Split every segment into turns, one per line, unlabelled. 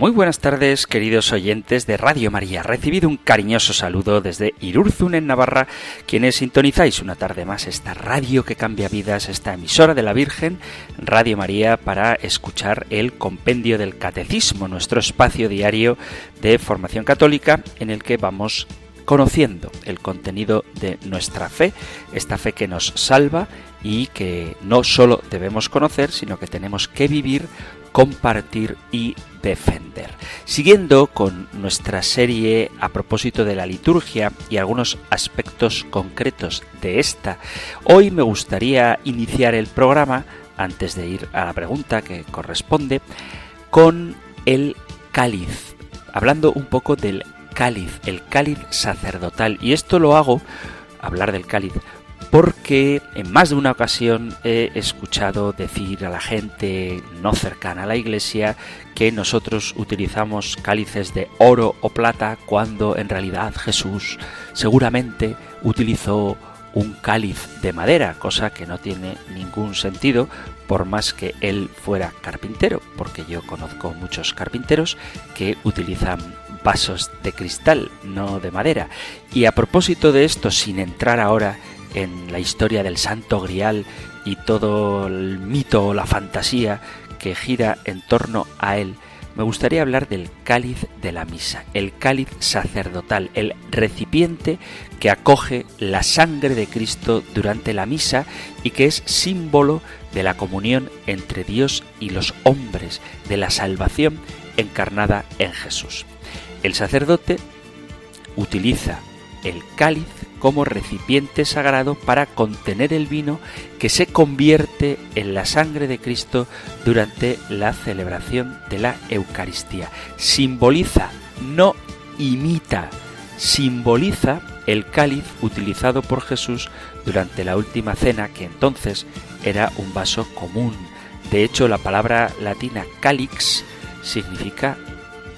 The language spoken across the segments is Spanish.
Muy buenas tardes, queridos oyentes de Radio María. Recibido un cariñoso saludo desde Irurzun, en Navarra, quienes sintonizáis una tarde más esta radio que cambia vidas, esta emisora de la Virgen, Radio María, para escuchar el Compendio del Catecismo, nuestro espacio diario de formación católica en el que vamos conociendo el contenido de nuestra fe, esta fe que nos salva y que no solo debemos conocer, sino que tenemos que vivir, compartir y defender. Siguiendo con nuestra serie a propósito de la liturgia y algunos aspectos concretos de esta, hoy me gustaría iniciar el programa, antes de ir a la pregunta que corresponde, con el cáliz, hablando un poco del cáliz, el cáliz sacerdotal. Y esto lo hago, hablar del cáliz, porque en más de una ocasión he escuchado decir a la gente no cercana a la iglesia que nosotros utilizamos cálices de oro o plata cuando en realidad Jesús seguramente utilizó un cáliz de madera, cosa que no tiene ningún sentido por más que él fuera carpintero, porque yo conozco muchos carpinteros que utilizan vasos de cristal, no de madera. Y a propósito de esto, sin entrar ahora en la historia del Santo Grial y todo el mito o la fantasía que gira en torno a él, me gustaría hablar del cáliz de la misa, el cáliz sacerdotal, el recipiente que acoge la sangre de Cristo durante la misa y que es símbolo de la comunión entre Dios y los hombres, de la salvación encarnada en Jesús. El sacerdote utiliza el cáliz como recipiente sagrado para contener el vino que se convierte en la sangre de Cristo durante la celebración de la Eucaristía. Simboliza, no imita, simboliza el cáliz utilizado por Jesús durante la última cena, que entonces era un vaso común. De hecho, la palabra latina calix significa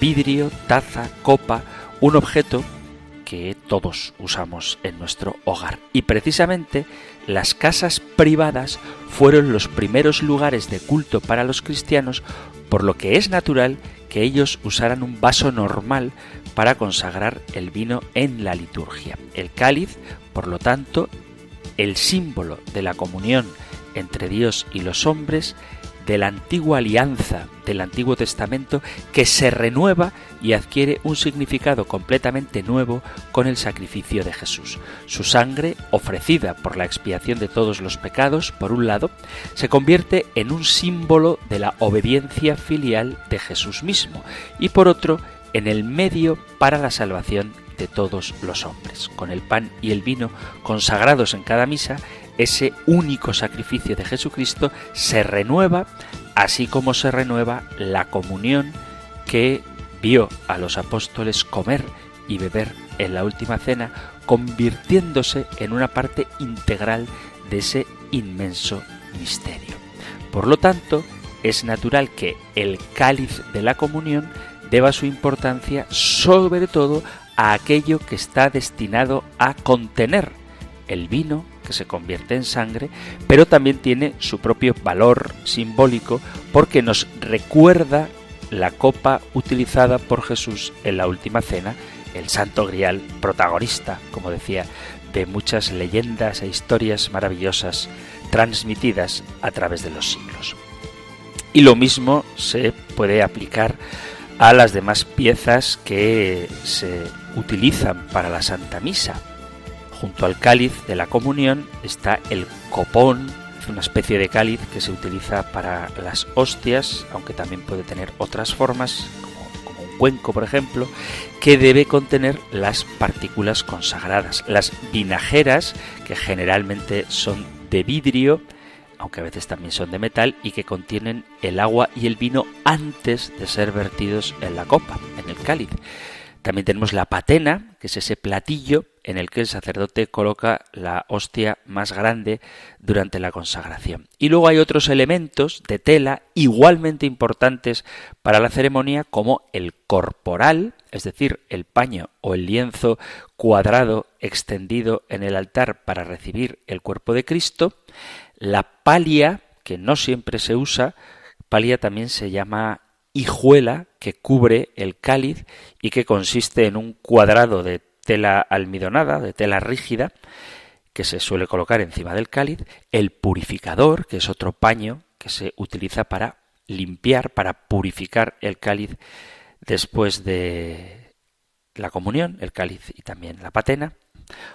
vidrio, taza, copa, un objeto que todos usamos en nuestro hogar. Y precisamente las casas privadas fueron los primeros lugares de culto para los cristianos, por lo que es natural que ellos usaran un vaso normal para consagrar el vino en la liturgia. El cáliz, por lo tanto, el símbolo de la comunión entre Dios y los hombres, de la antigua alianza del Antiguo Testamento que se renueva y adquiere un significado completamente nuevo con el sacrificio de Jesús. Su sangre, ofrecida por la expiación de todos los pecados, por un lado, se convierte en un símbolo de la obediencia filial de Jesús mismo y por otro, en el medio para la salvación de todos los hombres. Con el pan y el vino consagrados en cada misa, ese único sacrificio de Jesucristo se renueva, así como se renueva la comunión que vio a los apóstoles comer y beber en la última cena, convirtiéndose en una parte integral de ese inmenso misterio. Por lo tanto, es natural que el cáliz de la comunión deba su importancia sobre todo a aquello que está destinado a contener el vino que se convierte en sangre, pero también tiene su propio valor simbólico porque nos recuerda la copa utilizada por Jesús en la última cena, el santo grial protagonista, como decía, de muchas leyendas e historias maravillosas transmitidas a través de los siglos. Y lo mismo se puede aplicar a las demás piezas que se utilizan para la Santa Misa. Junto al cáliz de la comunión está el copón, una especie de cáliz que se utiliza para las hostias, aunque también puede tener otras formas, como, un cuenco, por ejemplo, que debe contener las partículas consagradas. Las vinajeras, que generalmente son de vidrio, aunque a veces también son de metal, y que contienen el agua y el vino antes de ser vertidos en la copa, en el cáliz. También tenemos la patena, que es ese platillo en el que el sacerdote coloca la hostia más grande durante la consagración. Y luego hay otros elementos de tela igualmente importantes para la ceremonia, como el corporal, es decir, el paño o el lienzo cuadrado extendido en el altar para recibir el cuerpo de Cristo, la palia, que no siempre se usa, palia también se llama hijuela, que cubre el cáliz y que consiste en un cuadrado de tela almidonada, de tela rígida, que se suele colocar encima del cáliz, el purificador, que es otro paño que se utiliza para limpiar, para purificar el cáliz después de la comunión, el cáliz y también la patena.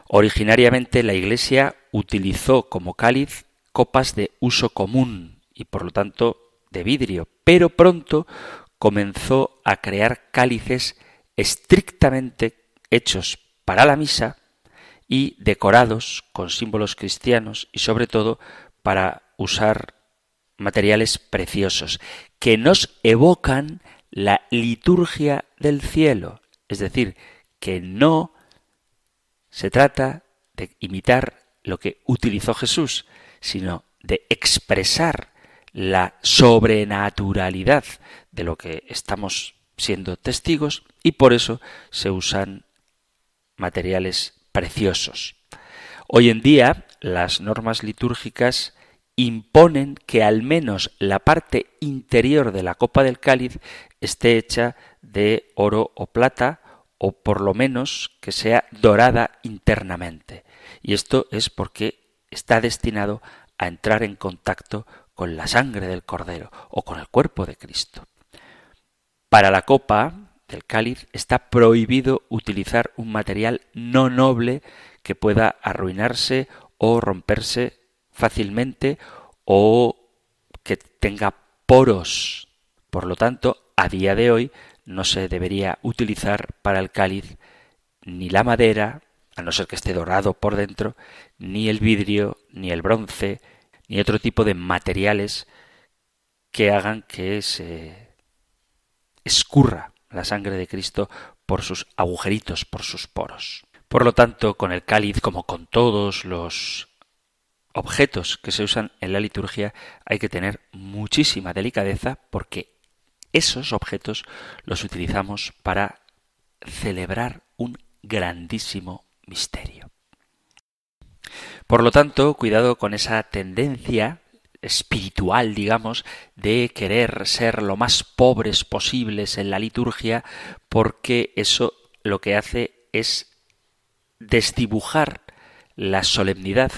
Originariamente la Iglesia utilizó como cáliz copas de uso común y por lo tanto de vidrio, pero pronto comenzó a crear cálices estrictamente hechos para la misa y decorados con símbolos cristianos y sobre todo para usar materiales preciosos que nos evocan la liturgia del cielo, es decir, que no se trata de imitar lo que utilizó Jesús, sino de expresar la sobrenaturalidad de lo que estamos siendo testigos y por eso se usan materiales preciosos. Hoy en día las normas litúrgicas imponen que al menos la parte interior de la copa del cáliz esté hecha de oro o plata o por lo menos que sea dorada internamente. Y esto es porque está destinado a entrar en contacto con la sangre del Cordero o con el cuerpo de Cristo. Para la copa del cáliz está prohibido utilizar un material no noble que pueda arruinarse o romperse fácilmente o que tenga poros. Por lo tanto, a día de hoy no se debería utilizar para el cáliz ni la madera, a no ser que esté dorado por dentro, ni el vidrio, ni el bronce, ni otro tipo de materiales que hagan que se escurra la sangre de Cristo por sus agujeritos, por sus poros. Por lo tanto, con el cáliz, como con todos los objetos que se usan en la liturgia, hay que tener muchísima delicadeza porque esos objetos los utilizamos para celebrar un grandísimo misterio. Por lo tanto, cuidado con esa tendencia espiritual, digamos, de querer ser lo más pobres posibles en la liturgia, porque eso lo que hace es desdibujar la solemnidad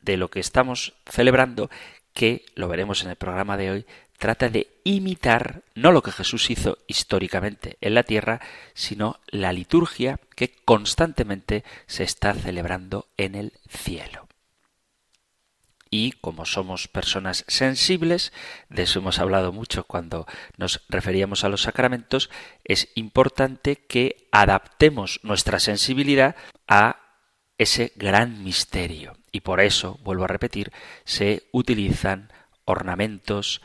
de lo que estamos celebrando, que, lo veremos en el programa de hoy, trata de imitar no lo que Jesús hizo históricamente en la tierra, sino la liturgia que constantemente se está celebrando en el cielo y como somos personas sensibles, de eso hemos hablado mucho cuando nos referíamos a los sacramentos, es importante que adaptemos nuestra sensibilidad a ese gran misterio. Y por eso, vuelvo a repetir, se utilizan ornamentos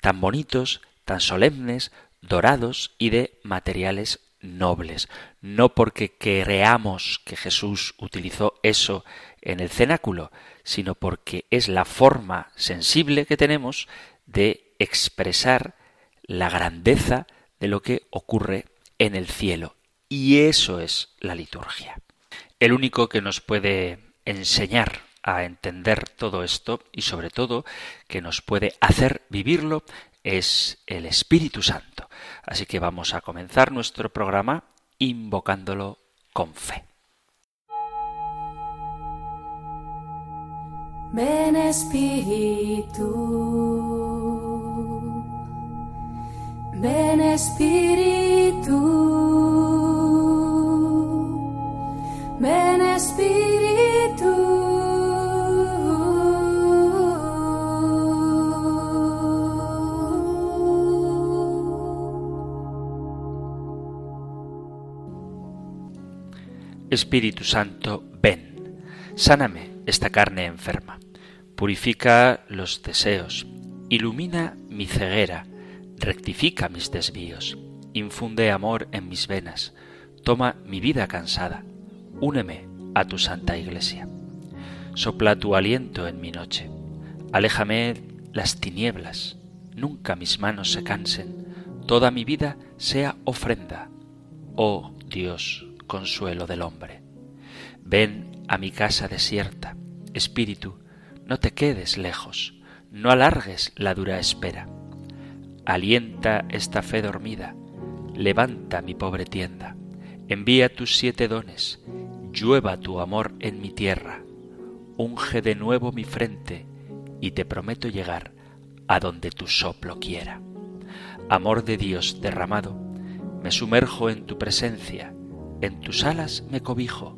tan bonitos, tan solemnes, dorados y de materiales nobles. No porque creamos que Jesús utilizó eso en el cenáculo, sino porque es la forma sensible que tenemos de expresar la grandeza de lo que ocurre en el cielo. Y eso es la liturgia. El único que nos puede enseñar a entender todo esto y sobre todo que nos puede hacer vivirlo es el Espíritu Santo. Así que vamos a comenzar nuestro programa invocándolo con fe.
Ven Espíritu, ven Espíritu, ven Espíritu.
Espíritu Santo, ven, sáname esta carne enferma. Purifica los deseos, ilumina mi ceguera, rectifica mis desvíos, infunde amor en mis venas, toma mi vida cansada, úneme a tu santa iglesia. Sopla tu aliento en mi noche, aléjame las tinieblas, nunca mis manos se cansen, toda mi vida sea ofrenda. oh Dios, consuelo del hombre. Ven a mi casa desierta, Espíritu, no te quedes lejos, no alargues la dura espera. Alienta esta fe dormida, levanta mi pobre tienda, envía tus siete dones, llueva tu amor en mi tierra, unge de nuevo mi frente, y te prometo llegar a donde tu soplo quiera. Amor de Dios derramado, me sumerjo en tu presencia, en tus alas me cobijo,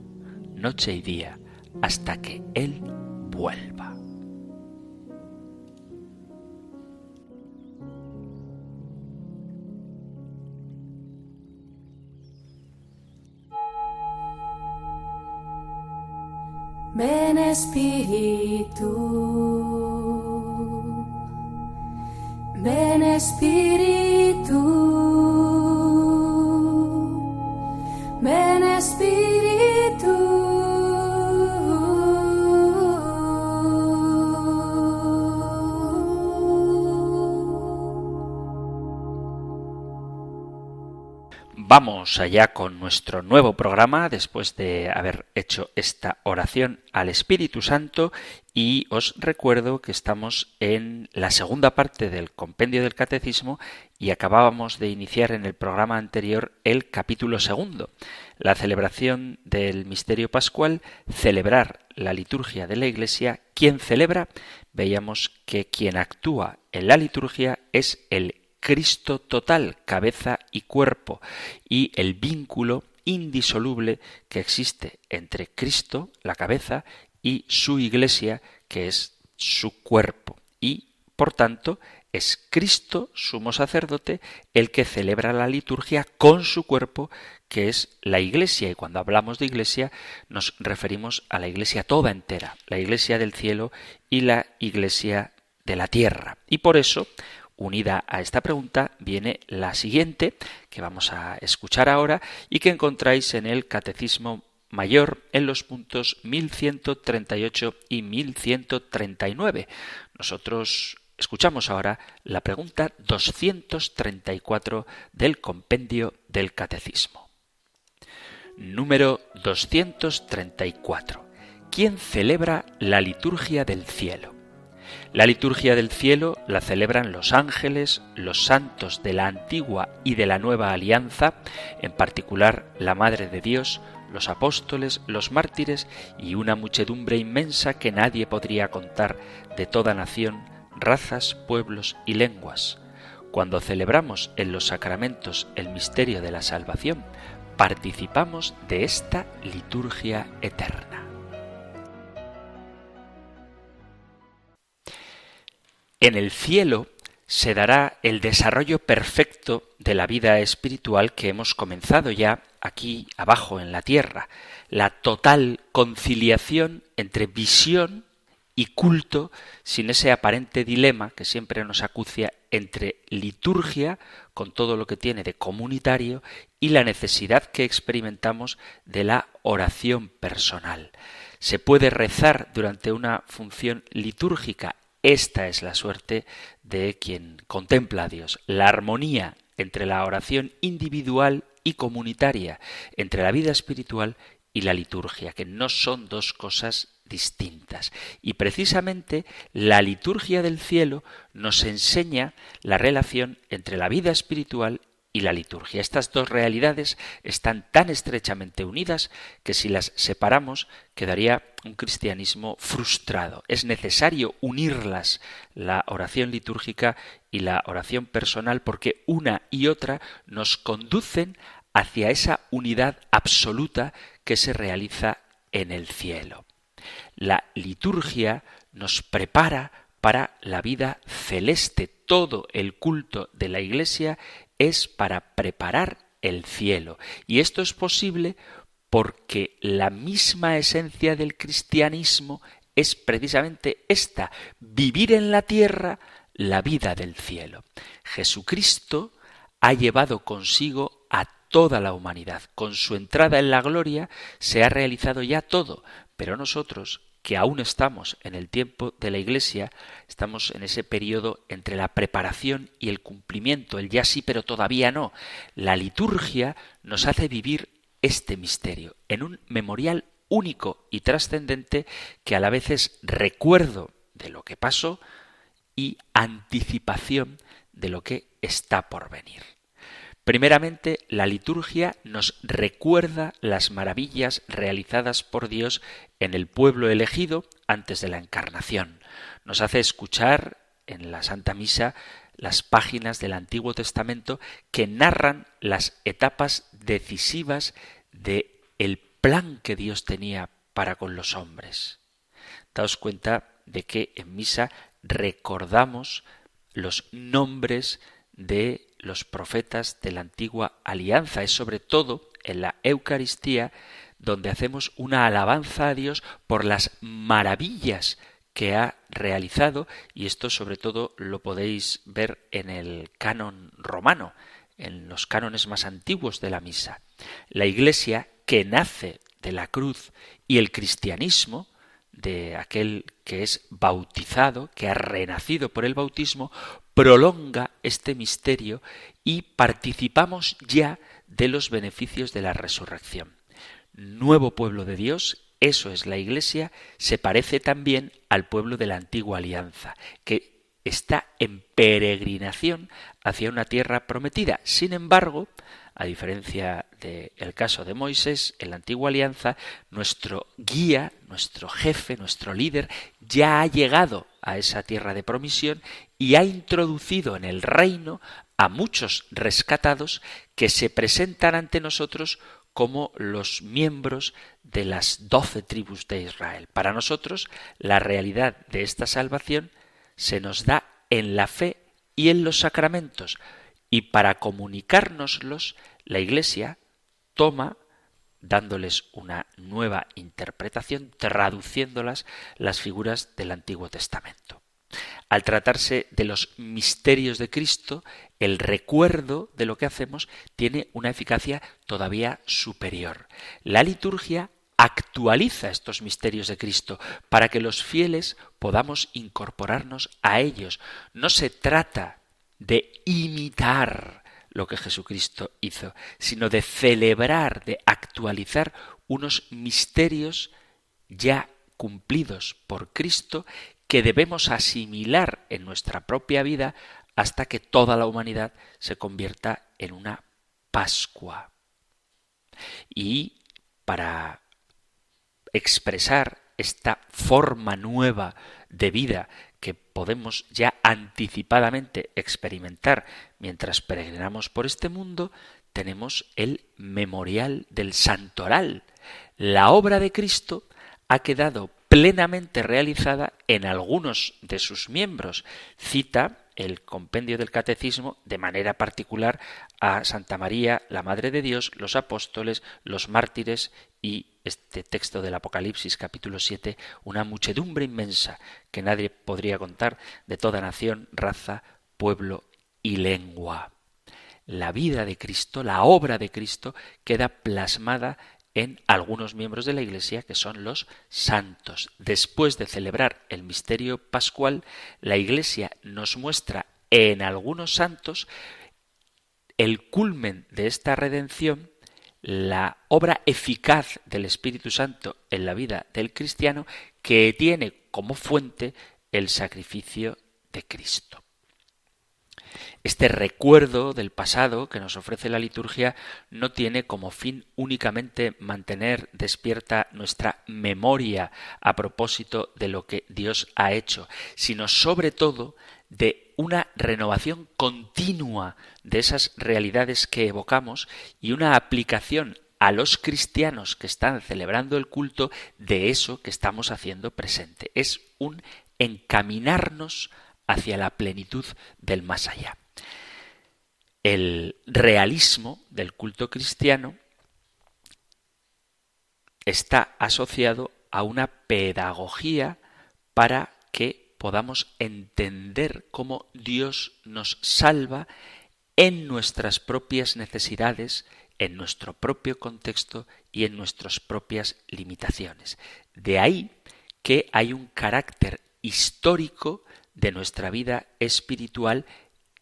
noche y día, hasta que Él vuelva.
Ven Espíritu, ven Espíritu, ven Espíritu.
Vamos allá con nuestro nuevo programa después de haber hecho esta oración al Espíritu Santo y os recuerdo que estamos en la segunda parte del compendio del catecismo y acabábamos de iniciar en el programa anterior el capítulo segundo, la celebración del misterio pascual, celebrar la liturgia de la Iglesia. ¿Quién celebra? Veíamos que quien actúa en la liturgia es el Cristo total, cabeza y cuerpo, y el vínculo indisoluble que existe entre Cristo, la cabeza, y su iglesia, que es su cuerpo. Y, por tanto, es Cristo, sumo sacerdote, el que celebra la liturgia con su cuerpo, que es la iglesia. Y cuando hablamos de iglesia nos referimos a la iglesia toda entera, la iglesia del cielo y la iglesia de la tierra. Y por eso Unida a esta pregunta viene la siguiente, que vamos a escuchar ahora y que encontráis en el Catecismo Mayor en los puntos 1138 y 1139. Nosotros escuchamos ahora la pregunta 234 del compendio del Catecismo. Número 234. ¿Quién celebra la liturgia del cielo? La liturgia del cielo la celebran los ángeles, los santos de la antigua y de la nueva alianza, en particular la Madre de Dios, los apóstoles, los mártires y una muchedumbre inmensa que nadie podría contar de toda nación, razas, pueblos y lenguas. Cuando celebramos en los sacramentos el misterio de la salvación, participamos de esta liturgia eterna. En el cielo se dará el desarrollo perfecto de la vida espiritual que hemos comenzado ya aquí abajo en la tierra, la total conciliación entre visión y culto sin ese aparente dilema que siempre nos acucia entre liturgia, con todo lo que tiene de comunitario, y la necesidad que experimentamos de la oración personal. Se puede rezar durante una función litúrgica esta es la suerte de quien contempla a Dios, la armonía entre la oración individual y comunitaria, entre la vida espiritual y la liturgia, que no son dos cosas distintas. Y precisamente la liturgia del cielo nos enseña la relación entre la vida espiritual y la liturgia. Estas dos realidades están tan estrechamente unidas que si las separamos quedaría un cristianismo frustrado. Es necesario unirlas, la oración litúrgica y la oración personal, porque una y otra nos conducen hacia esa unidad absoluta que se realiza en el cielo. La liturgia nos prepara para la vida celeste. Todo el culto de la Iglesia es para preparar el cielo. Y esto es posible porque la misma esencia del cristianismo es precisamente esta, vivir en la tierra la vida del cielo. Jesucristo ha llevado consigo a toda la humanidad. Con su entrada en la gloria se ha realizado ya todo, pero nosotros que aún estamos en el tiempo de la Iglesia, estamos en ese periodo entre la preparación y el cumplimiento, el ya sí pero todavía no. La liturgia nos hace vivir este misterio en un memorial único y trascendente que a la vez es recuerdo de lo que pasó y anticipación de lo que está por venir. Primeramente, la liturgia nos recuerda las maravillas realizadas por Dios en el pueblo elegido antes de la encarnación. Nos hace escuchar en la Santa Misa las páginas del Antiguo Testamento que narran las etapas decisivas de el plan que Dios tenía para con los hombres. Daos cuenta de que en misa recordamos los nombres de los profetas de la antigua alianza. Es sobre todo en la Eucaristía donde hacemos una alabanza a Dios por las maravillas que ha realizado y esto sobre todo lo podéis ver en el canon romano, en los cánones más antiguos de la misa. La Iglesia que nace de la cruz y el cristianismo de aquel que es bautizado, que ha renacido por el bautismo, prolonga este misterio y participamos ya de los beneficios de la resurrección. Nuevo pueblo de Dios, eso es la Iglesia, se parece también al pueblo de la antigua alianza, que está en peregrinación hacia una tierra prometida. Sin embargo, a diferencia del caso de Moisés, en la antigua alianza, nuestro guía, nuestro jefe, nuestro líder, ya ha llegado a esa tierra de promisión y ha introducido en el reino a muchos rescatados que se presentan ante nosotros como los miembros de las doce tribus de Israel. Para nosotros, la realidad de esta salvación se nos da en la fe y en los sacramentos, y para comunicárnoslos, la Iglesia toma, dándoles una nueva interpretación, traduciéndolas las figuras del Antiguo Testamento. Al tratarse de los misterios de Cristo, el recuerdo de lo que hacemos tiene una eficacia todavía superior. La liturgia actualiza estos misterios de Cristo para que los fieles podamos incorporarnos a ellos. No se trata de imitar lo que Jesucristo hizo, sino de celebrar, de actualizar unos misterios ya cumplidos por Cristo que debemos asimilar en nuestra propia vida hasta que toda la humanidad se convierta en una Pascua. Y para expresar esta forma nueva de vida que podemos ya anticipadamente experimentar mientras peregrinamos por este mundo, tenemos el memorial del santoral. La obra de Cristo ha quedado plenamente realizada en algunos de sus miembros. Cita el compendio del catecismo de manera particular a Santa María, la Madre de Dios, los apóstoles, los mártires y este texto del Apocalipsis capítulo 7, una muchedumbre inmensa que nadie podría contar de toda nación, raza, pueblo y lengua. La vida de Cristo, la obra de Cristo, queda plasmada en algunos miembros de la Iglesia que son los santos. Después de celebrar el misterio pascual, la Iglesia nos muestra en algunos santos el culmen de esta redención la obra eficaz del Espíritu Santo en la vida del cristiano que tiene como fuente el sacrificio de Cristo. Este recuerdo del pasado que nos ofrece la liturgia no tiene como fin únicamente mantener despierta nuestra memoria a propósito de lo que Dios ha hecho, sino sobre todo de una renovación continua de esas realidades que evocamos y una aplicación a los cristianos que están celebrando el culto de eso que estamos haciendo presente. Es un encaminarnos hacia la plenitud del más allá. El realismo del culto cristiano está asociado a una pedagogía para que podamos entender cómo Dios nos salva en nuestras propias necesidades, en nuestro propio contexto y en nuestras propias limitaciones. De ahí que hay un carácter histórico de nuestra vida espiritual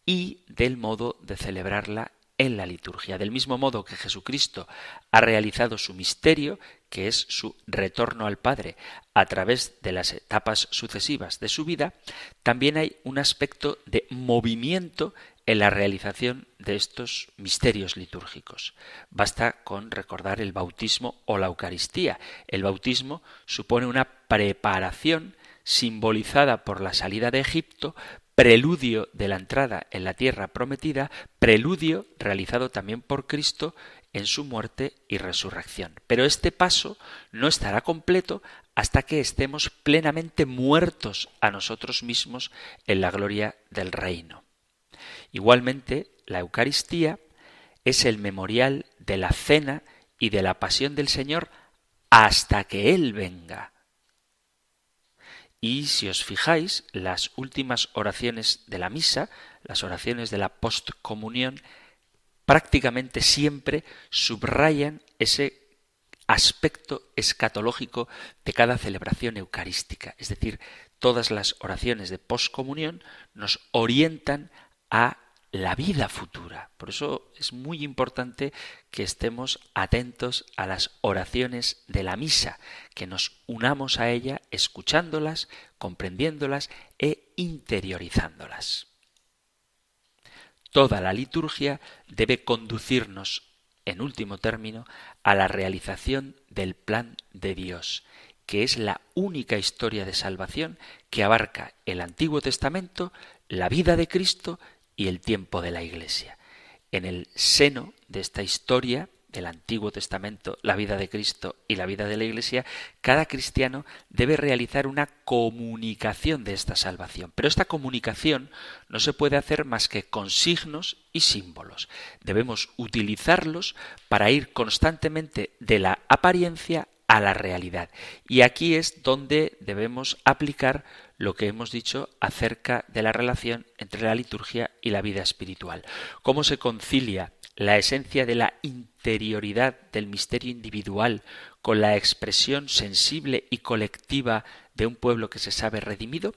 y del modo de celebrarla en la liturgia. Del mismo modo que Jesucristo ha realizado su misterio, que es su retorno al Padre a través de las etapas sucesivas de su vida, también hay un aspecto de movimiento en la realización de estos misterios litúrgicos. Basta con recordar el bautismo o la Eucaristía. El bautismo supone una preparación simbolizada por la salida de Egipto preludio de la entrada en la tierra prometida, preludio realizado también por Cristo en su muerte y resurrección. Pero este paso no estará completo hasta que estemos plenamente muertos a nosotros mismos en la gloria del reino. Igualmente, la Eucaristía es el memorial de la cena y de la pasión del Señor hasta que Él venga. Y si os fijáis, las últimas oraciones de la misa, las oraciones de la postcomunión, prácticamente siempre subrayan ese aspecto escatológico de cada celebración eucarística. Es decir, todas las oraciones de postcomunión nos orientan a la vida futura. Por eso es muy importante que estemos atentos a las oraciones de la misa, que nos unamos a ella escuchándolas, comprendiéndolas e interiorizándolas. Toda la liturgia debe conducirnos, en último término, a la realización del plan de Dios, que es la única historia de salvación que abarca el Antiguo Testamento, la vida de Cristo y el tiempo de la Iglesia. En el seno de esta historia del Antiguo Testamento, la vida de Cristo y la vida de la Iglesia, cada cristiano debe realizar una comunicación de esta salvación. Pero esta comunicación no se puede hacer más que con signos y símbolos. Debemos utilizarlos para ir constantemente de la apariencia a la realidad. Y aquí es donde debemos aplicar lo que hemos dicho acerca de la relación entre la liturgia y la vida espiritual. ¿Cómo se concilia la esencia de la interioridad del misterio individual con la expresión sensible y colectiva de un pueblo que se sabe redimido?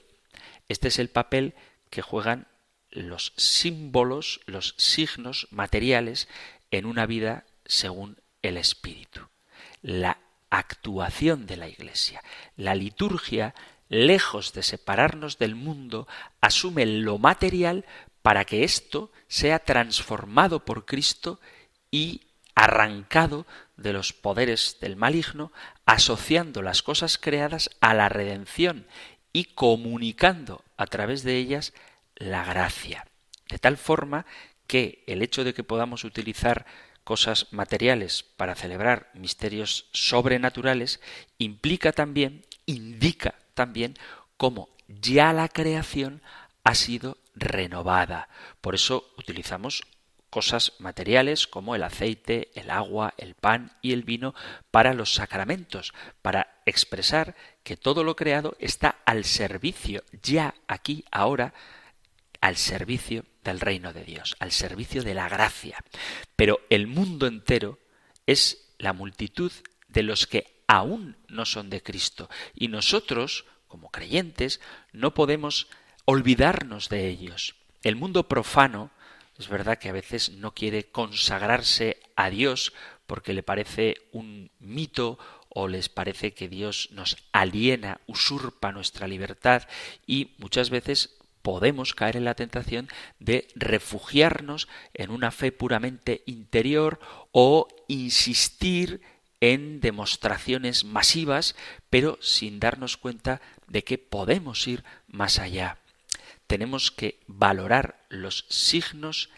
Este es el papel que juegan los símbolos, los signos materiales en una vida según el Espíritu. La actuación de la Iglesia. La liturgia lejos de separarnos del mundo, asume lo material para que esto sea transformado por Cristo y arrancado de los poderes del maligno, asociando las cosas creadas a la redención y comunicando a través de ellas la gracia. De tal forma que el hecho de que podamos utilizar cosas materiales para celebrar misterios sobrenaturales implica también, indica también cómo ya la creación ha sido renovada. Por eso utilizamos cosas materiales como el aceite, el agua, el pan y el vino para los sacramentos, para expresar que todo lo creado está al servicio, ya aquí, ahora, al servicio del reino de Dios, al servicio de la gracia. Pero el mundo entero es la multitud de los que aún no son de Cristo. Y nosotros, como creyentes, no podemos olvidarnos de ellos. El mundo profano es verdad que a veces no quiere consagrarse a Dios porque le parece un mito o les parece que Dios nos aliena, usurpa nuestra libertad y muchas veces podemos caer en la tentación de refugiarnos en una fe puramente interior o insistir en demostraciones masivas, pero sin darnos cuenta de que podemos ir más allá. Tenemos que valorar los signos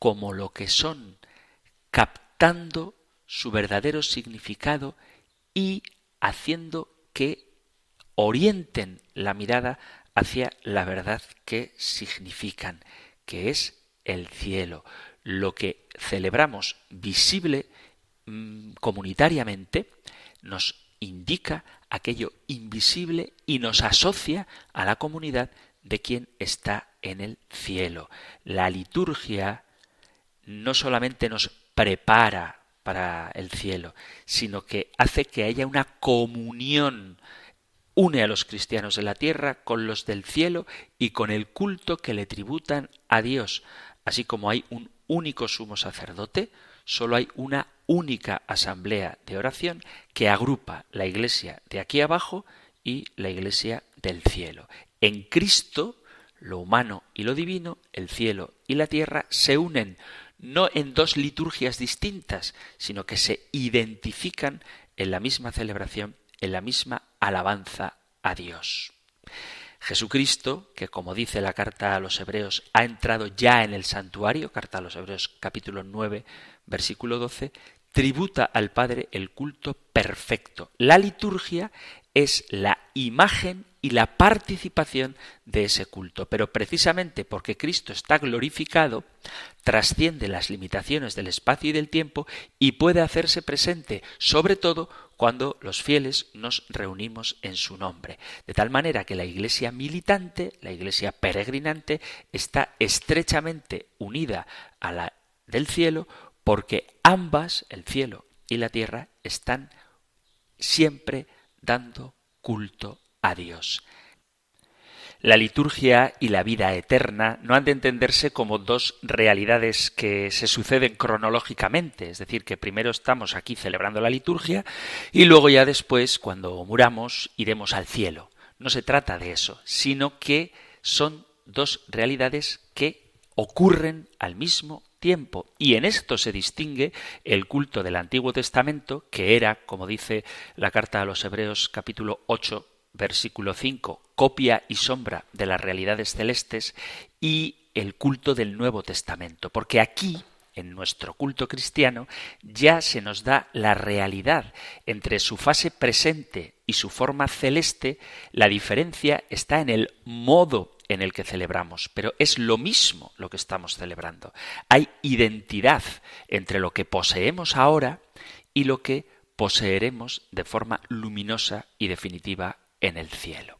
como lo que son, captando su verdadero significado y haciendo que orienten la mirada hacia la verdad que significan, que es el cielo. Lo que celebramos visible Mm, comunitariamente nos indica aquello invisible y nos asocia a la comunidad de quien está en el cielo. La liturgia no solamente nos prepara para el cielo, sino que hace que haya una comunión une a los cristianos de la tierra con los del cielo y con el culto que le tributan a Dios. Así como hay un único sumo sacerdote, solo hay una única asamblea de oración que agrupa la iglesia de aquí abajo y la iglesia del cielo. En Cristo, lo humano y lo divino, el cielo y la tierra, se unen no en dos liturgias distintas, sino que se identifican en la misma celebración, en la misma alabanza a Dios. Jesucristo, que como dice la carta a los Hebreos, ha entrado ya en el santuario, carta a los Hebreos capítulo 9, versículo 12, tributa al Padre el culto perfecto. La liturgia es la imagen y la participación de ese culto. Pero precisamente porque Cristo está glorificado, trasciende las limitaciones del espacio y del tiempo y puede hacerse presente, sobre todo cuando los fieles nos reunimos en su nombre. De tal manera que la iglesia militante, la iglesia peregrinante, está estrechamente unida a la del cielo porque ambas, el cielo y la tierra, están siempre dando culto a Dios. La liturgia y la vida eterna no han de entenderse como dos realidades que se suceden cronológicamente, es decir, que primero estamos aquí celebrando la liturgia y luego ya después, cuando muramos, iremos al cielo. No se trata de eso, sino que son dos realidades que ocurren al mismo tiempo. Y en esto se distingue el culto del Antiguo Testamento, que era, como dice la carta a los Hebreos capítulo 8, versículo 5, copia y sombra de las realidades celestes y el culto del Nuevo Testamento, porque aquí en nuestro culto cristiano ya se nos da la realidad entre su fase presente y su forma celeste, la diferencia está en el modo en el que celebramos, pero es lo mismo lo que estamos celebrando. Hay identidad entre lo que poseemos ahora y lo que poseeremos de forma luminosa y definitiva en el cielo.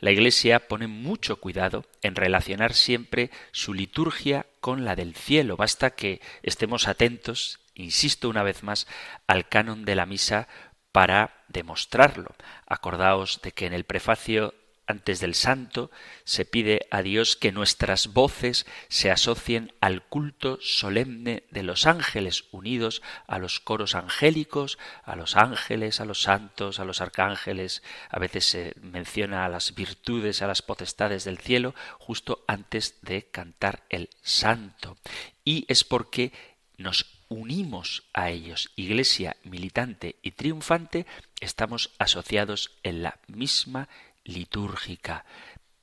La Iglesia pone mucho cuidado en relacionar siempre su liturgia con la del cielo. Basta que estemos atentos, insisto una vez más, al canon de la misa para demostrarlo. Acordaos de que en el prefacio antes del santo, se pide a Dios que nuestras voces se asocien al culto solemne de los ángeles, unidos a los coros angélicos, a los ángeles, a los santos, a los arcángeles. A veces se menciona a las virtudes, a las potestades del cielo, justo antes de cantar el santo. Y es porque nos unimos a ellos, iglesia militante y triunfante, estamos asociados en la misma litúrgica.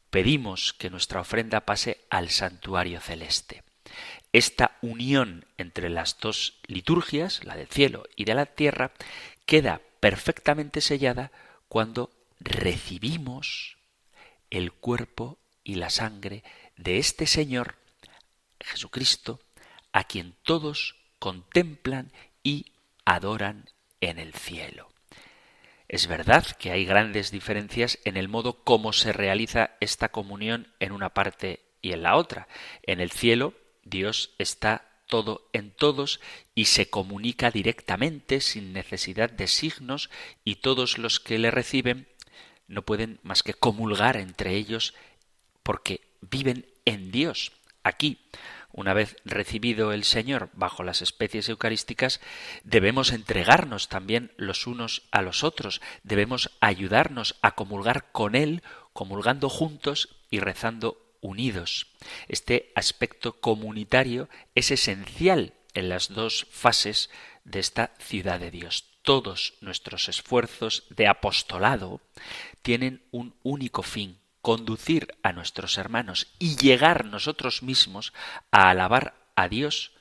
Pedimos que nuestra ofrenda pase al santuario celeste. Esta unión entre las dos liturgias, la del cielo y de la tierra, queda perfectamente sellada cuando recibimos el cuerpo y la sangre de este Señor Jesucristo, a quien todos contemplan y adoran en el cielo. Es verdad que hay grandes diferencias en el modo como se realiza esta comunión en una parte y en la otra. En el cielo, Dios está todo en todos y se comunica directamente sin necesidad de signos y todos los que le reciben no pueden más que comulgar entre ellos porque viven en Dios. Aquí una vez recibido el Señor bajo las especies eucarísticas, debemos entregarnos también los unos a los otros, debemos ayudarnos a comulgar con Él, comulgando juntos y rezando unidos. Este aspecto comunitario es esencial en las dos fases de esta ciudad de Dios. Todos nuestros esfuerzos de apostolado tienen un único fin, conducir a nuestros hermanos y llegar nosotros mismos a alabar a Dios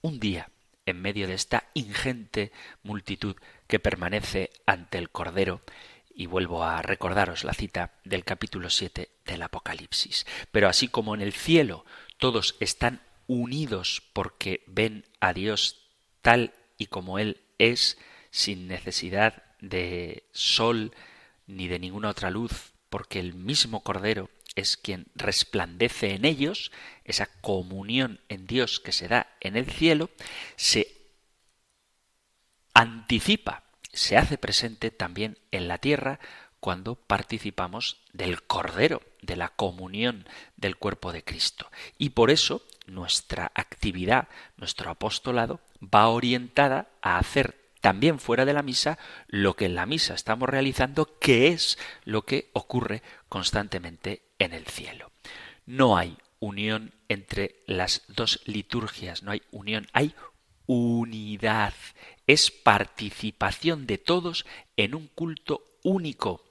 un día en medio de esta ingente multitud que permanece ante el Cordero y vuelvo a recordaros la cita del capítulo 7 del Apocalipsis. Pero así como en el cielo todos están unidos porque ven a Dios tal y como Él es, sin necesidad de sol ni de ninguna otra luz, porque el mismo Cordero es quien resplandece en ellos, esa comunión en Dios que se da en el cielo, se anticipa, se hace presente también en la tierra cuando participamos del Cordero, de la comunión del cuerpo de Cristo. Y por eso nuestra actividad, nuestro apostolado, va orientada a hacer también fuera de la misa lo que en la misa estamos realizando, que es lo que ocurre constantemente en el cielo. No hay unión entre las dos liturgias, no hay unión, hay unidad. Es participación de todos en un culto único,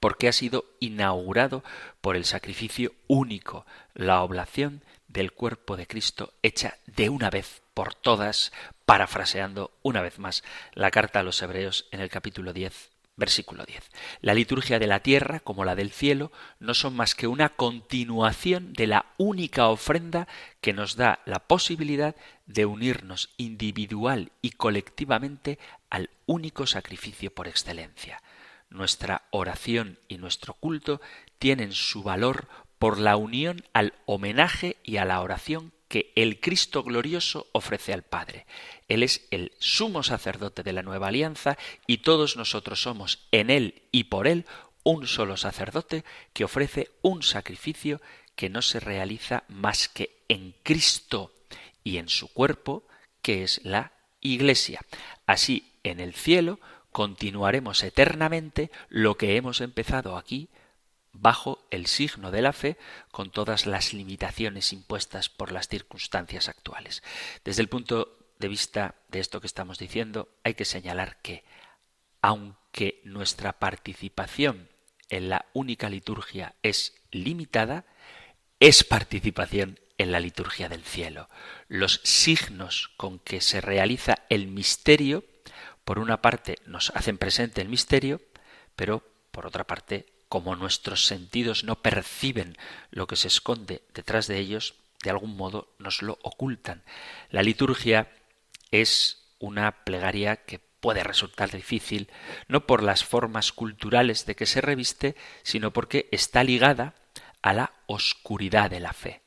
porque ha sido inaugurado por el sacrificio único, la oblación del cuerpo de Cristo hecha de una vez por todas, parafraseando una vez más la carta a los Hebreos en el capítulo 10, versículo 10. La liturgia de la tierra, como la del cielo, no son más que una continuación de la única ofrenda que nos da la posibilidad de unirnos individual y colectivamente al único sacrificio por excelencia. Nuestra oración y nuestro culto tienen su valor por la unión al homenaje y a la oración que el Cristo glorioso ofrece al Padre. Él es el sumo sacerdote de la nueva alianza y todos nosotros somos en Él y por Él un solo sacerdote que ofrece un sacrificio que no se realiza más que en Cristo y en su cuerpo, que es la Iglesia. Así, en el cielo, continuaremos eternamente lo que hemos empezado aquí bajo el signo de la fe con todas las limitaciones impuestas por las circunstancias actuales. Desde el punto de vista de esto que estamos diciendo, hay que señalar que, aunque nuestra participación en la única liturgia es limitada, es participación en la liturgia del cielo. Los signos con que se realiza el misterio, por una parte nos hacen presente el misterio, pero por otra parte como nuestros sentidos no perciben lo que se esconde detrás de ellos, de algún modo nos lo ocultan. La liturgia es una plegaria que puede resultar difícil, no por las formas culturales de que se reviste, sino porque está ligada a la oscuridad de la fe.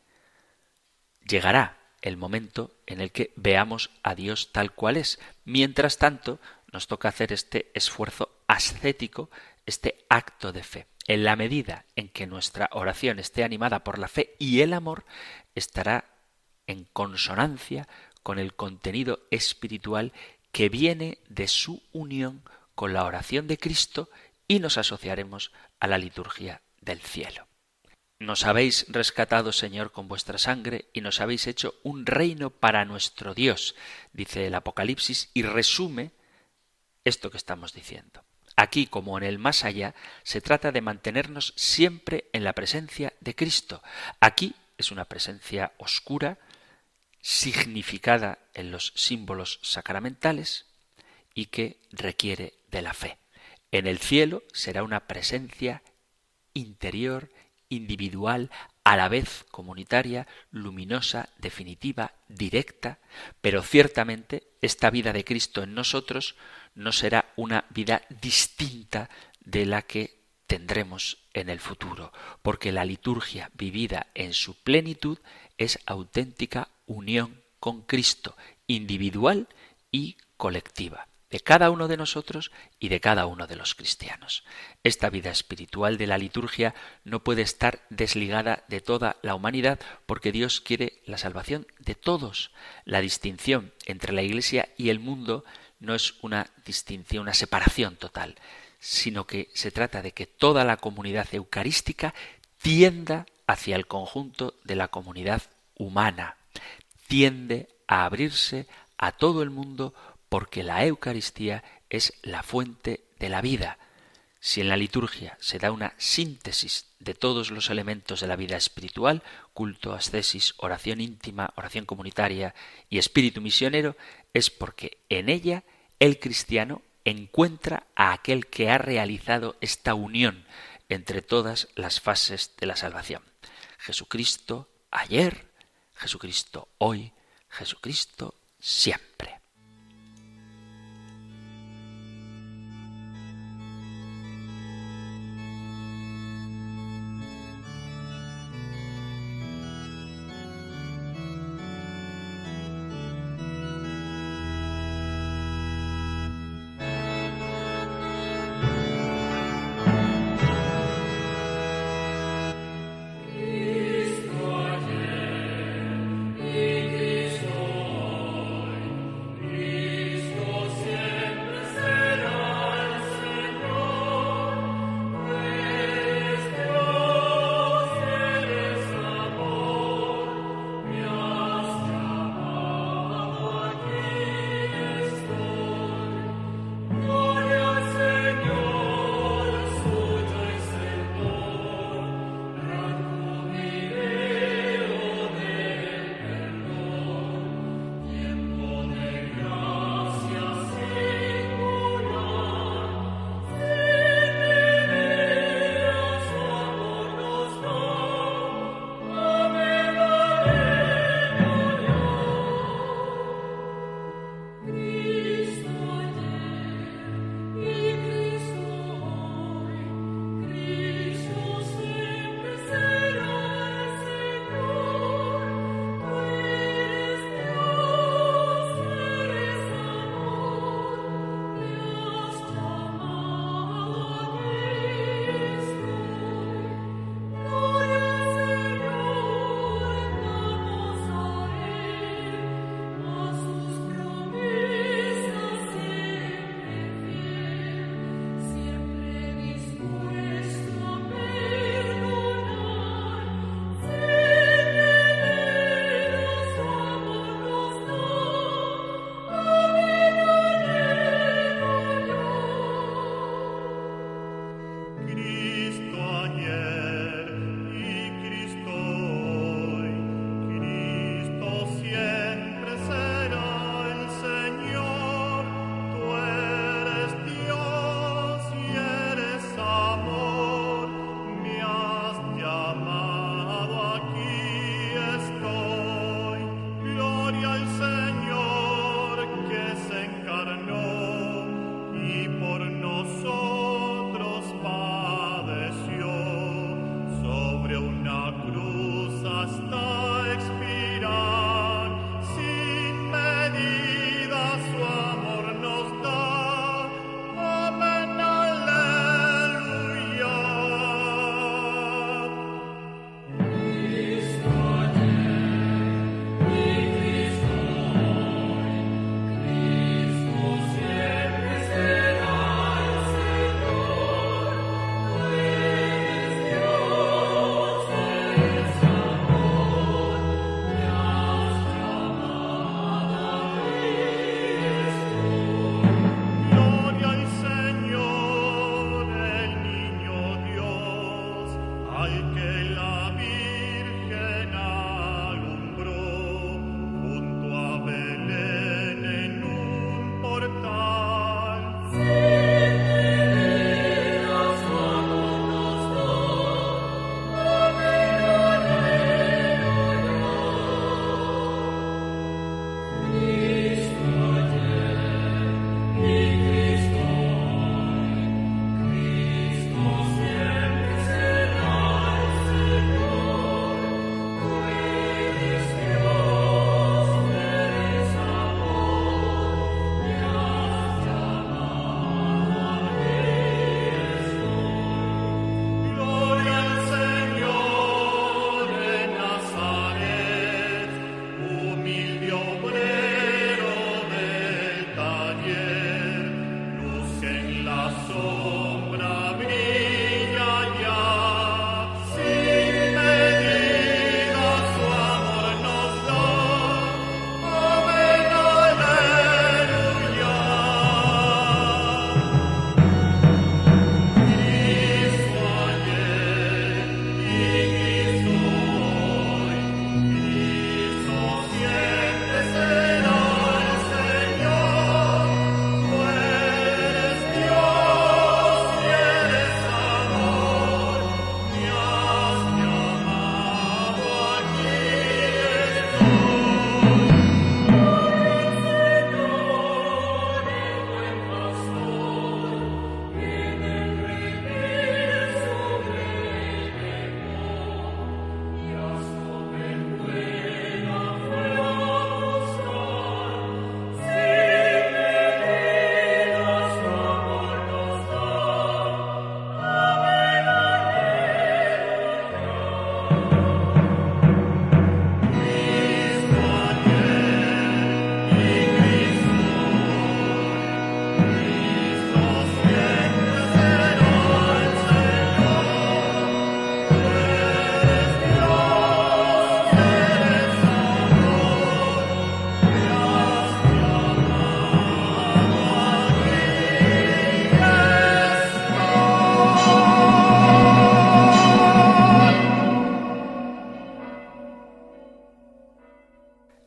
Llegará el momento en el que veamos a Dios tal cual es. Mientras tanto, nos toca hacer este esfuerzo ascético, este acto de fe. En la medida en que nuestra oración esté animada por la fe y el amor, estará en consonancia con el contenido espiritual que viene de su unión con la oración de Cristo y nos asociaremos a la liturgia del cielo. Nos habéis rescatado, Señor, con vuestra sangre y nos habéis hecho un reino para nuestro Dios, dice el Apocalipsis, y resume esto que estamos diciendo. Aquí como en el más allá, se trata de mantenernos siempre en la presencia de Cristo. Aquí es una presencia oscura, significada en los símbolos sacramentales y que requiere de la fe. En el cielo será una presencia interior, individual, a la vez comunitaria, luminosa, definitiva, directa, pero ciertamente esta vida de Cristo en nosotros no será una vida distinta de la que tendremos en el futuro, porque la liturgia vivida en su plenitud es auténtica unión con Cristo, individual y colectiva, de cada uno de nosotros y de cada uno de los cristianos. Esta vida espiritual de la liturgia no puede estar desligada de toda la humanidad porque Dios quiere la salvación de todos. La distinción entre la Iglesia y el mundo no es una distinción, una separación total, sino que se trata de que toda la comunidad eucarística tienda hacia el conjunto de la comunidad humana, tiende a abrirse a todo el mundo porque la Eucaristía es la fuente de la vida. Si en la liturgia se da una síntesis de todos los elementos de la vida espiritual, culto, ascesis, oración íntima, oración comunitaria y espíritu misionero, es porque en ella el cristiano encuentra a aquel que ha realizado esta unión entre todas las fases de la salvación. Jesucristo ayer, Jesucristo hoy, Jesucristo siempre.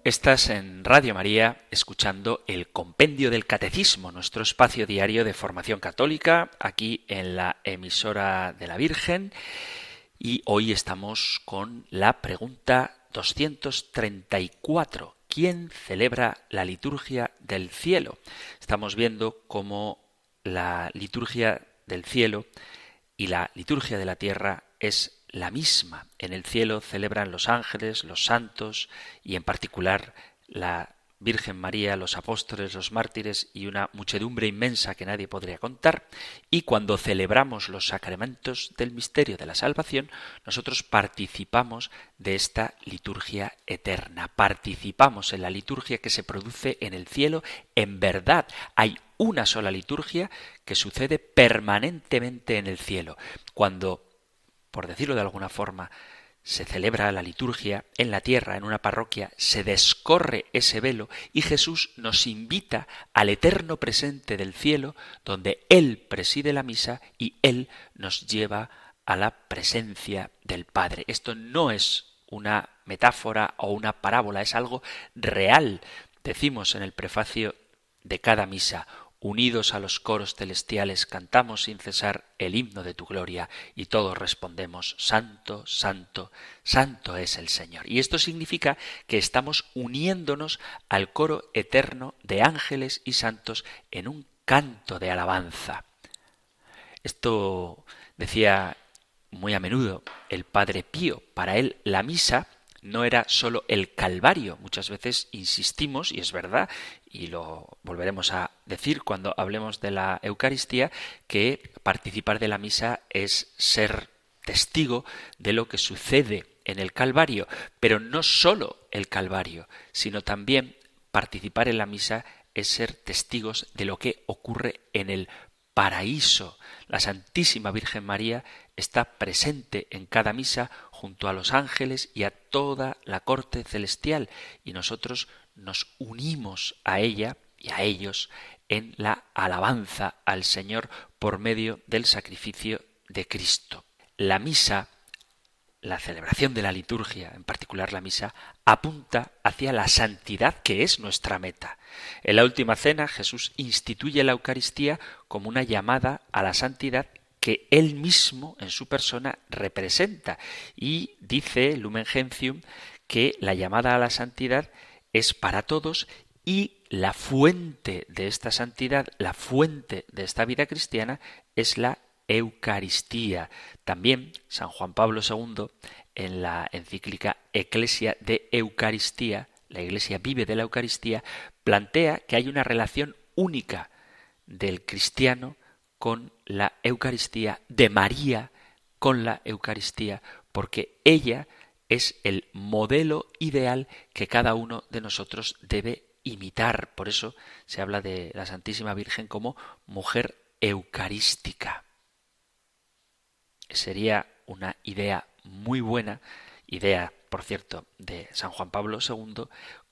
Estás en Radio María escuchando el Compendio del Catecismo, nuestro espacio diario de formación católica, aquí en la emisora de la Virgen. Y hoy estamos con la pregunta 234. ¿Quién celebra la liturgia del cielo? Estamos viendo cómo la liturgia del cielo y la liturgia de la tierra es la misma. En el cielo celebran los ángeles, los santos y en particular la Virgen María, los apóstoles, los mártires y una muchedumbre inmensa que nadie podría contar. Y cuando celebramos los sacramentos del misterio de la salvación, nosotros participamos de esta liturgia eterna. Participamos en la liturgia que se produce en el cielo. En verdad, hay una sola liturgia que sucede permanentemente en el cielo. Cuando por decirlo de alguna forma, se celebra la liturgia en la tierra, en una parroquia, se descorre ese velo y Jesús nos invita al eterno presente del cielo, donde Él preside la misa y Él nos lleva a la presencia del Padre. Esto no es una metáfora o una parábola, es algo real. Decimos en el prefacio de cada misa, unidos a los coros celestiales, cantamos sin cesar el himno de tu gloria y todos respondemos, Santo, Santo, Santo es el Señor. Y esto significa que estamos uniéndonos al coro eterno de ángeles y santos en un canto de alabanza. Esto decía muy a menudo el Padre Pío. Para él la misa no era sólo el Calvario. Muchas veces insistimos, y es verdad, y lo volveremos a decir cuando hablemos de la Eucaristía, que participar de la misa es ser testigo de lo que sucede en el Calvario, pero no sólo el Calvario, sino también participar en la misa es ser testigos de lo que ocurre en el paraíso. La Santísima Virgen María está presente en cada misa junto a los ángeles y a toda la corte celestial y nosotros nos unimos a ella y a ellos en la alabanza al Señor por medio del sacrificio de Cristo. La misa, la celebración de la liturgia, en particular la misa, apunta hacia la santidad que es nuestra meta. En la última cena Jesús instituye la Eucaristía como una llamada a la santidad que él mismo en su persona representa y dice Lumen Gentium que la llamada a la santidad es para todos y la fuente de esta santidad, la fuente de esta vida cristiana es la Eucaristía. También San Juan Pablo II en la encíclica Eclesia de Eucaristía, la Iglesia vive de la Eucaristía, plantea que hay una relación única del cristiano con la Eucaristía, de María con la Eucaristía, porque ella es el modelo ideal que cada uno de nosotros debe imitar. Por eso se habla de la Santísima Virgen como mujer eucarística. Sería una idea muy buena, idea, por cierto, de San Juan Pablo II,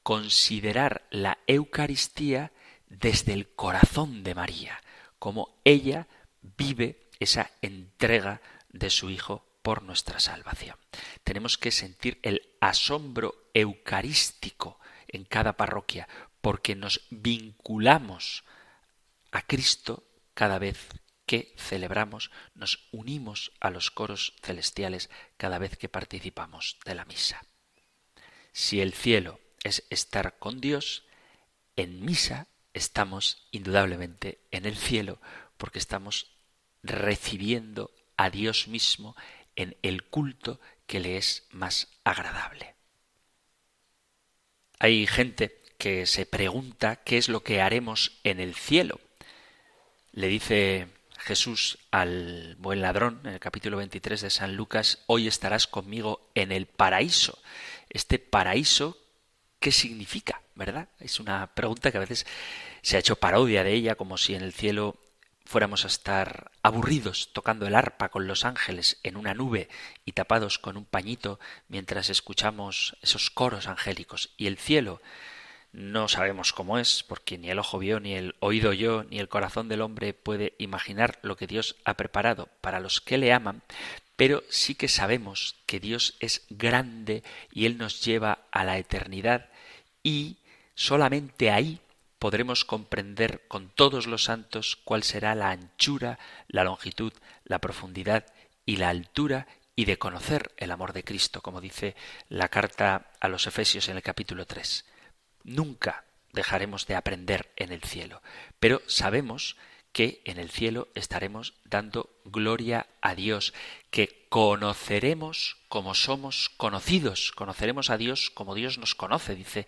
considerar la Eucaristía desde el corazón de María cómo ella vive esa entrega de su Hijo por nuestra salvación. Tenemos que sentir el asombro eucarístico en cada parroquia, porque nos vinculamos a Cristo cada vez que celebramos, nos unimos a los coros celestiales cada vez que participamos de la misa. Si el cielo es estar con Dios, en misa estamos indudablemente en el cielo porque estamos recibiendo a Dios mismo en el culto que le es más agradable. Hay gente que se pregunta qué es lo que haremos en el cielo. Le dice Jesús al buen ladrón en el capítulo 23 de San Lucas, hoy estarás conmigo en el paraíso. Este paraíso, ¿qué significa? ¿Verdad? Es una pregunta que a veces se ha hecho parodia de ella como si en el cielo fuéramos a estar aburridos tocando el arpa con los ángeles en una nube y tapados con un pañito mientras escuchamos esos coros angélicos. Y el cielo no sabemos cómo es, porque ni el ojo vio, ni el oído yo, ni el corazón del hombre puede imaginar lo que Dios ha preparado para los que le aman, pero sí que sabemos que Dios es grande y Él nos lleva a la eternidad y solamente ahí podremos comprender con todos los santos cuál será la anchura, la longitud, la profundidad y la altura y de conocer el amor de Cristo, como dice la carta a los Efesios en el capítulo 3. Nunca dejaremos de aprender en el cielo, pero sabemos que en el cielo estaremos dando gloria a Dios, que conoceremos como somos conocidos, conoceremos a Dios como Dios nos conoce, dice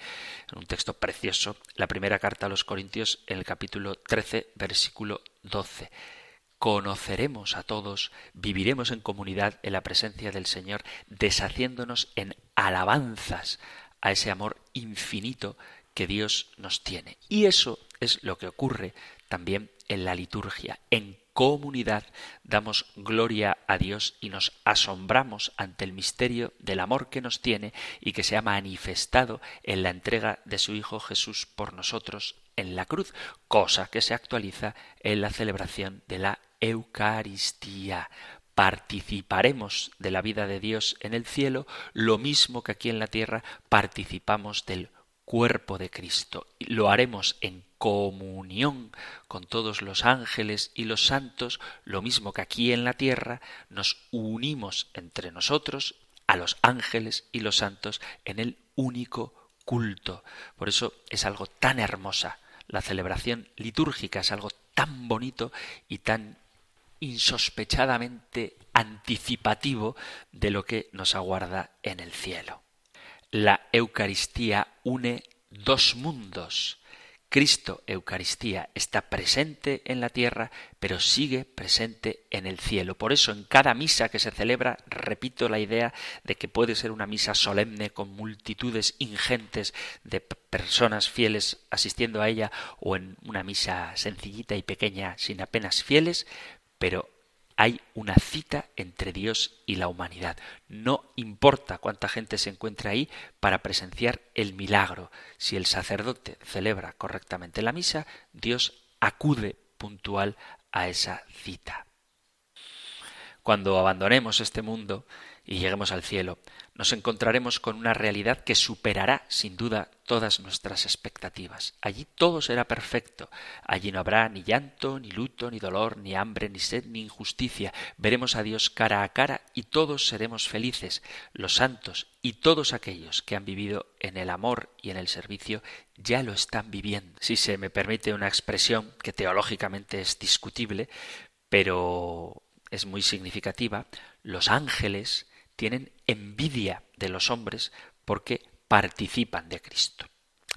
en un texto precioso la primera carta a los Corintios en el capítulo 13, versículo 12 conoceremos a todos, viviremos en comunidad en la presencia del Señor, deshaciéndonos en alabanzas a ese amor infinito que Dios nos tiene. Y eso es lo que ocurre también en la liturgia. En comunidad damos gloria a Dios y nos asombramos ante el misterio del amor que nos tiene y que se ha manifestado en la entrega de su Hijo Jesús por nosotros en la cruz, cosa que se actualiza en la celebración de la Eucaristía. Participaremos de la vida de Dios en el cielo, lo mismo que aquí en la tierra participamos del cuerpo de Cristo. Lo haremos en comunión con todos los ángeles y los santos, lo mismo que aquí en la tierra nos unimos entre nosotros a los ángeles y los santos en el único culto. Por eso es algo tan hermosa. La celebración litúrgica es algo tan bonito y tan insospechadamente anticipativo de lo que nos aguarda en el cielo. La Eucaristía une dos mundos. Cristo, Eucaristía, está presente en la tierra, pero sigue presente en el cielo. Por eso en cada misa que se celebra, repito la idea de que puede ser una misa solemne con multitudes ingentes de personas fieles asistiendo a ella, o en una misa sencillita y pequeña sin apenas fieles, pero hay una cita entre Dios y la humanidad. No importa cuánta gente se encuentre ahí para presenciar el milagro. Si el sacerdote celebra correctamente la misa, Dios acude puntual a esa cita. Cuando abandonemos este mundo y lleguemos al cielo, nos encontraremos con una realidad que superará sin duda todas nuestras expectativas. Allí todo será perfecto. Allí no habrá ni llanto, ni luto, ni dolor, ni hambre, ni sed, ni injusticia. Veremos a Dios cara a cara y todos seremos felices. Los santos y todos aquellos que han vivido en el amor y en el servicio ya lo están viviendo. Si se me permite una expresión que teológicamente es discutible, pero es muy significativa, los ángeles tienen envidia de los hombres porque participan de Cristo.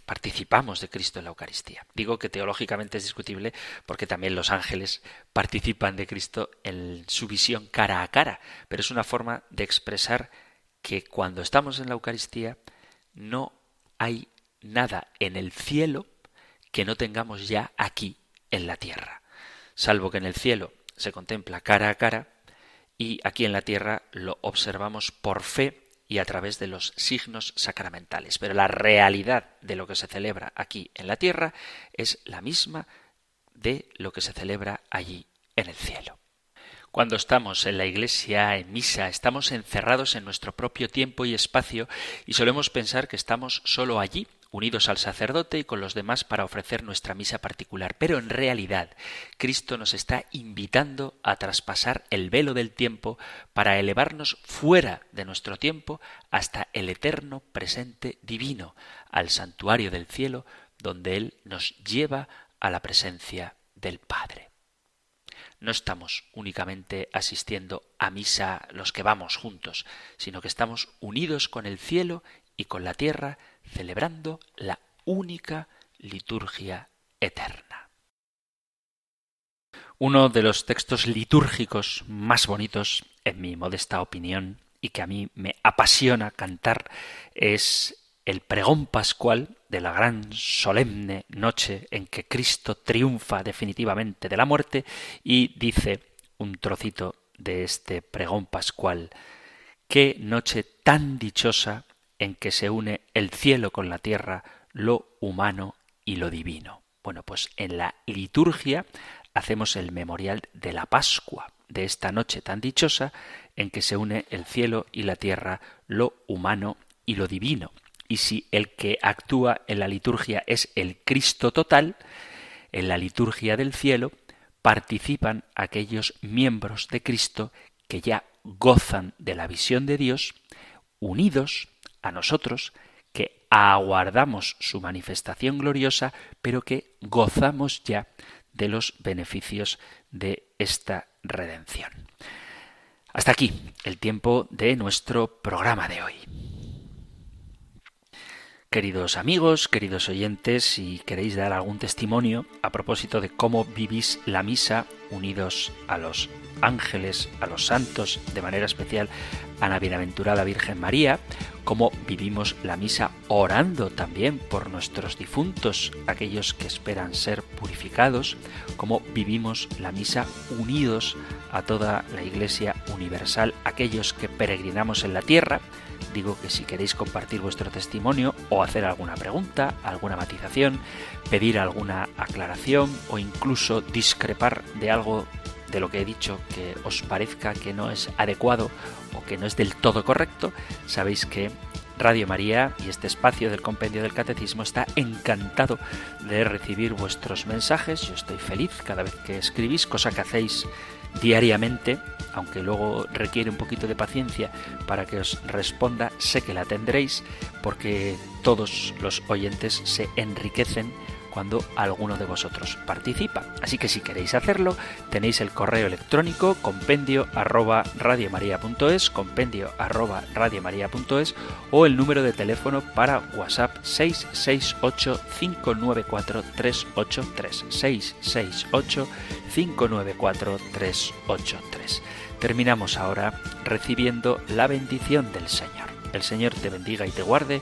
Participamos de Cristo en la Eucaristía. Digo que teológicamente es discutible porque también los ángeles participan de Cristo en su visión cara a cara, pero es una forma de expresar que cuando estamos en la Eucaristía no hay nada en el cielo que no tengamos ya aquí en la tierra. Salvo que en el cielo se contempla cara a cara, y aquí en la tierra lo observamos por fe y a través de los signos sacramentales. Pero la realidad de lo que se celebra aquí en la tierra es la misma de lo que se celebra allí en el cielo. Cuando estamos en la iglesia, en misa, estamos encerrados en nuestro propio tiempo y espacio y solemos pensar que estamos solo allí unidos al sacerdote y con los demás para ofrecer nuestra misa particular. Pero en realidad Cristo nos está invitando a traspasar el velo del tiempo para elevarnos fuera de nuestro tiempo hasta el eterno presente divino, al santuario del cielo, donde Él nos lleva a la presencia del Padre. No estamos únicamente asistiendo a misa los que vamos juntos, sino que estamos unidos con el cielo y con la tierra celebrando la única liturgia eterna. Uno de los textos litúrgicos más bonitos, en mi modesta opinión, y que a mí me apasiona cantar, es el pregón pascual de la gran solemne noche en que Cristo triunfa definitivamente de la muerte y dice un trocito de este pregón pascual. Qué noche tan dichosa en que se une el cielo con la tierra, lo humano y lo divino. Bueno, pues en la liturgia hacemos el memorial de la Pascua, de esta noche tan dichosa en que se une el cielo y la tierra, lo humano y lo divino. y si el que actúa en la liturgia es el Cristo total, en la liturgia del cielo participan aquellos miembros de Cristo que ya gozan de la visión de Dios, unidos a nosotros, que aguardamos su manifestación gloriosa, pero que gozamos ya de los beneficios de esta redención. Hasta aquí el tiempo de nuestro programa de hoy. Queridos amigos, queridos oyentes, si queréis dar algún testimonio a propósito de cómo vivís la misa unidos a los ángeles, a los santos, de manera especial a la bienaventurada Virgen María, cómo vivimos la misa orando también por nuestros difuntos, aquellos que esperan ser purificados, cómo vivimos la misa unidos a toda la Iglesia universal, aquellos que peregrinamos en la tierra, digo que si queréis compartir vuestro testimonio o hacer alguna pregunta, alguna matización, pedir alguna aclaración o incluso discrepar de algo de lo que he dicho que os parezca que no es adecuado o que no es del todo correcto, sabéis que Radio María y este espacio del Compendio del Catecismo está encantado de recibir vuestros mensajes. Yo estoy feliz cada vez que escribís, cosa que hacéis diariamente, aunque luego requiere un poquito de paciencia para que os responda, sé que la tendréis porque todos los oyentes se enriquecen cuando alguno de vosotros participa. Así que si queréis hacerlo, tenéis el correo electrónico compendio arroba radiomaria.es, compendio arroba radiomaria.es o el número de teléfono para WhatsApp 668 594 383 668 594 383. Terminamos ahora recibiendo la bendición del Señor. El Señor te bendiga y te guarde